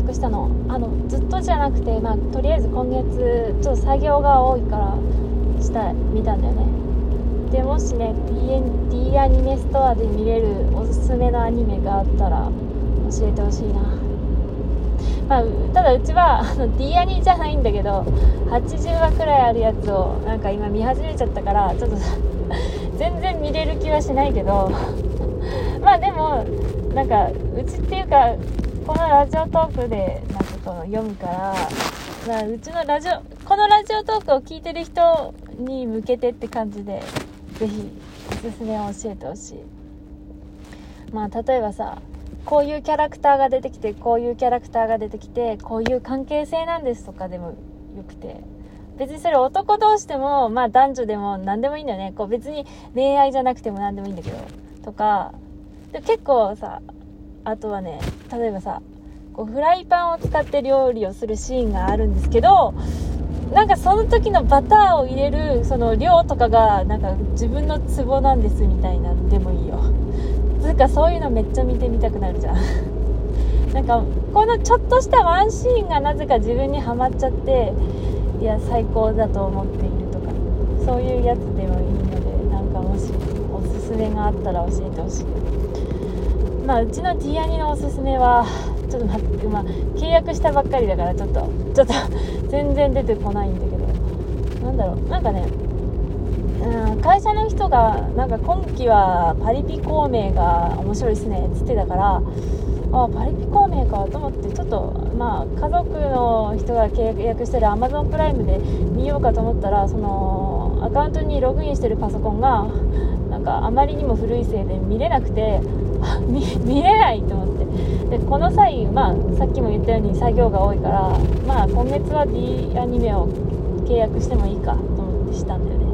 約したの。あのずっとじゃなくて、まあ、とりあえず今月ちょっと作業が多いからした見たんだよね。でもしね D, D アニメストアで見れるおすすめのアニメがあったら教えてほしいな。まあ、ただうちはあの D アニじゃないんだけど80話くらいあるやつをなんか今見始めちゃったからちょっと全然見れる気はしないけど。まあでもなんかうちっていうかこのラジオトークでなんかこの読むからまあ、うちのラジオこのラジオトークを聞いてる人に向けてって感じで是非おすすめを教えてほしい。まあ例えばさこういうキャラクターが出てきてこういうキャラクターが出てきてこういう関係性なんですとかでもよくて。別にそれ男同士でもまあ男女でも何でもいいんだよね。こう別に恋愛じゃなくても何でもいいんだけど。とかで結構さあとはね例えばさこうフライパンを使って料理をするシーンがあるんですけどなんかその時のバターを入れるその量とかがなんか自分のツボなんですみたいなんでもいいよ。つうかそういうのめっちゃ見てみたくなるじゃん。なんかこのちょっとしたワンシーンがなぜか自分にはまっちゃっていや最高だと思っているとかそういうやつでもいいのでなんかもしおすすめがあったら教えてほしい。まあうちの T アニのおすすめはちょっと待って、まあ、契約したばっかりだからちょっと ちょっと全然出てこないんだけど。なんだろう。なんかねうん会社の人がなんか今期はパリピ孔明が面白いっすねっつってたからあパリピ孔明かと思ってちょっとまあ家族の人が契約してる Amazon プライムで見ようかと思ったらそのアカウントにログインしてるパソコンがなんかあまりにも古いせいで見れなくて 見見れないと思って。でこの際、まあ、さっきも言ったように作業が多いから、まあ、今月は D アニメを契約してもいいかと思ってしたんだよね。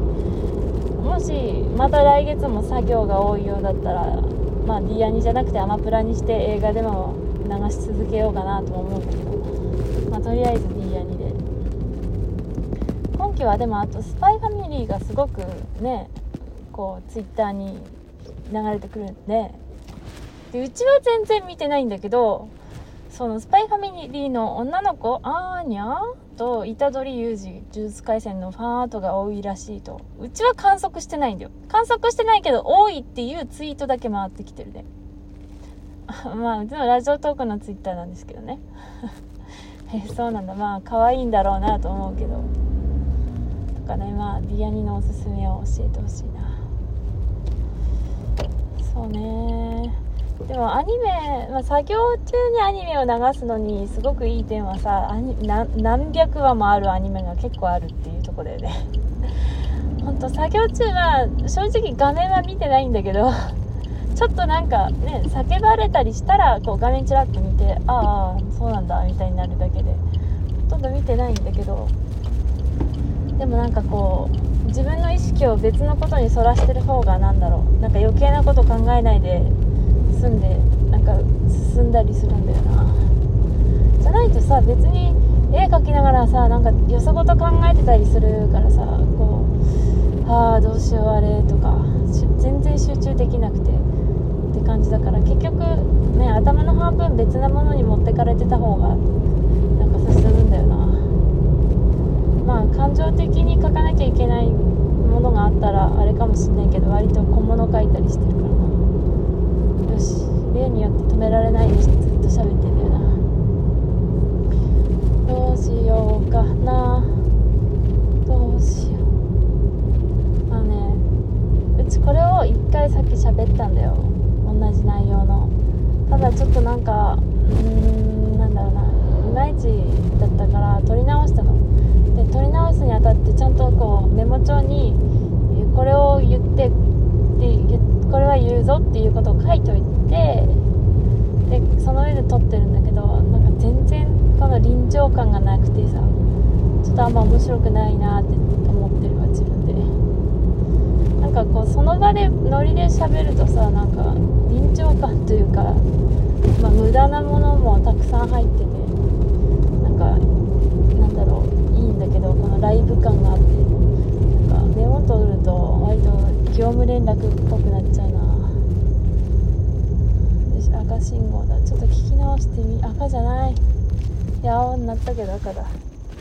もしまた来月も作業が多いようだったら、まあ、D アニじゃなくてアマプラにして映画でも流し続けようかなと思うんだけど、まあ、とりあえず D アニで。今期はでもあとスパイファミリーがすごくねこうツイッターに流れてくるんででうちは全然見てないんだけどそのスパイファミリーの女の子アーニャと虎杖裕二呪術廻戦のファンアートが多いらしいと。うちは観測してないんだよ。観測してないけど多いっていうツイートだけ回ってきてるね。まあうちのラジオトークのツイッターなんですけどね。えそうなんだ。まあ可愛いんだろうなと思うけど。とかねまあビアニのおすすめを教えてほしいな。そうね。でもアニメ、まあ、作業中にアニメを流すのにすごくいい点はさ何百話もあるアニメが結構あるっていうところで。ね 本当作業中は正直画面は見てないんだけどちょっとなんかね叫ばれたりしたらこう画面ちらっと見てああそうなんだみたいになるだけでほとんど見てないんだけど。でもなんかこう自分の意識を別のことにそらしてる方がなんだろう。なんか余計なこと考えないで済んでなんか進んだりするんだよな。じゃないとさ別に絵描きながらさなんかよそごと考えてたりするからさこうああどうしようあれとか全然集中できなくてって感じだから結局ね頭の半分別なものに持ってかれてた方がなんか進むんだよな。まあ感情的に書かなきゃいけないものがあったらあれかもしんないけど割と小物書いたりしてるからな。によって止められないでずっと喋ってんだよな。どうしようかな。どうしよう。まあねうちこれを1回さっき喋ったんだよ。同じ内容の。ただちょっとなんかうーんなんだろうな。いまいちだったから撮り直したの。で撮り直すにあたってちゃんとこうメモ帳にこれを言ってってこれは言うぞっていうことを書いといてでその上で撮ってるんだけどなんか全然この臨場感がなくてさちょっとあんま面白くないなって思ってるわ自分で。なんかこうその場でノリで喋るとさなんか臨場感というか、まあ、無駄なものもたくさん入っててなんかなんだろういいんだけどこのライブ感があってなんかメモ取ると割と業務連絡っぽくなっちゃうな。赤信号だ。ちょっと聞き直してみ赤じゃない。いや青になったけど赤だ。